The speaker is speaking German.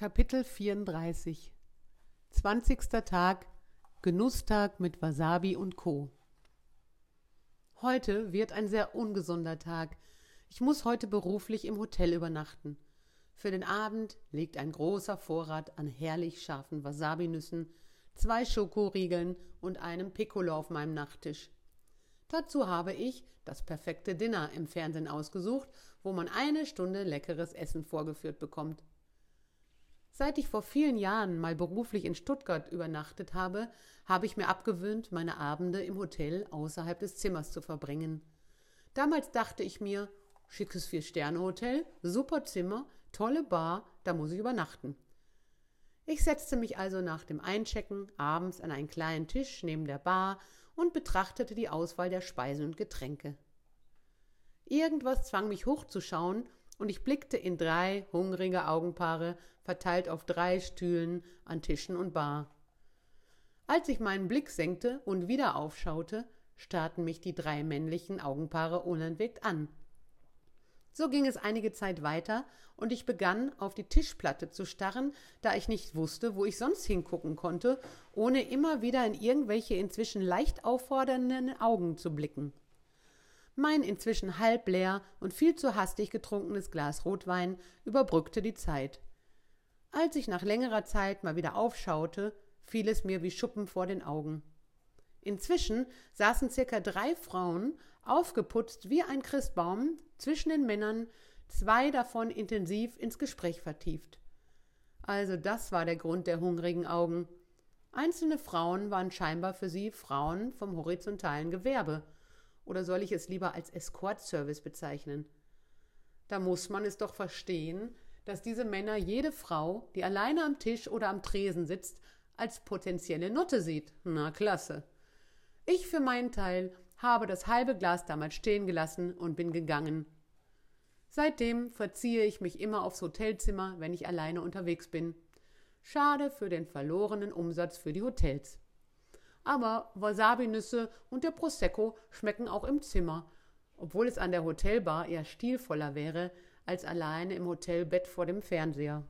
Kapitel 34 20. Tag Genusstag mit Wasabi und Co. Heute wird ein sehr ungesunder Tag. Ich muss heute beruflich im Hotel übernachten. Für den Abend liegt ein großer Vorrat an herrlich scharfen Wasabi-Nüssen, zwei Schokoriegeln und einem Piccolo auf meinem Nachttisch. Dazu habe ich das perfekte Dinner im Fernsehen ausgesucht, wo man eine Stunde leckeres Essen vorgeführt bekommt. Seit ich vor vielen Jahren mal beruflich in Stuttgart übernachtet habe, habe ich mir abgewöhnt, meine Abende im Hotel außerhalb des Zimmers zu verbringen. Damals dachte ich mir, schickes Vier-Sterne-Hotel, super Zimmer, tolle Bar, da muss ich übernachten. Ich setzte mich also nach dem Einchecken abends an einen kleinen Tisch neben der Bar und betrachtete die Auswahl der Speisen und Getränke. Irgendwas zwang mich hochzuschauen und ich blickte in drei hungrige Augenpaare, verteilt auf drei Stühlen an Tischen und Bar. Als ich meinen Blick senkte und wieder aufschaute, starrten mich die drei männlichen Augenpaare unentwegt an. So ging es einige Zeit weiter, und ich begann auf die Tischplatte zu starren, da ich nicht wusste, wo ich sonst hingucken konnte, ohne immer wieder in irgendwelche inzwischen leicht auffordernden Augen zu blicken. Mein inzwischen halb leer und viel zu hastig getrunkenes Glas Rotwein überbrückte die Zeit. Als ich nach längerer Zeit mal wieder aufschaute, fiel es mir wie Schuppen vor den Augen. Inzwischen saßen circa drei Frauen, aufgeputzt wie ein Christbaum, zwischen den Männern, zwei davon intensiv ins Gespräch vertieft. Also das war der Grund der hungrigen Augen. Einzelne Frauen waren scheinbar für sie Frauen vom horizontalen Gewerbe, oder soll ich es lieber als Escort-Service bezeichnen? Da muss man es doch verstehen, dass diese Männer jede Frau, die alleine am Tisch oder am Tresen sitzt, als potenzielle Nutte sieht. Na klasse. Ich für meinen Teil habe das halbe Glas damals stehen gelassen und bin gegangen. Seitdem verziehe ich mich immer aufs Hotelzimmer, wenn ich alleine unterwegs bin. Schade für den verlorenen Umsatz für die Hotels aber Wasabi-Nüsse und der Prosecco schmecken auch im Zimmer, obwohl es an der Hotelbar eher stilvoller wäre als alleine im Hotelbett vor dem Fernseher.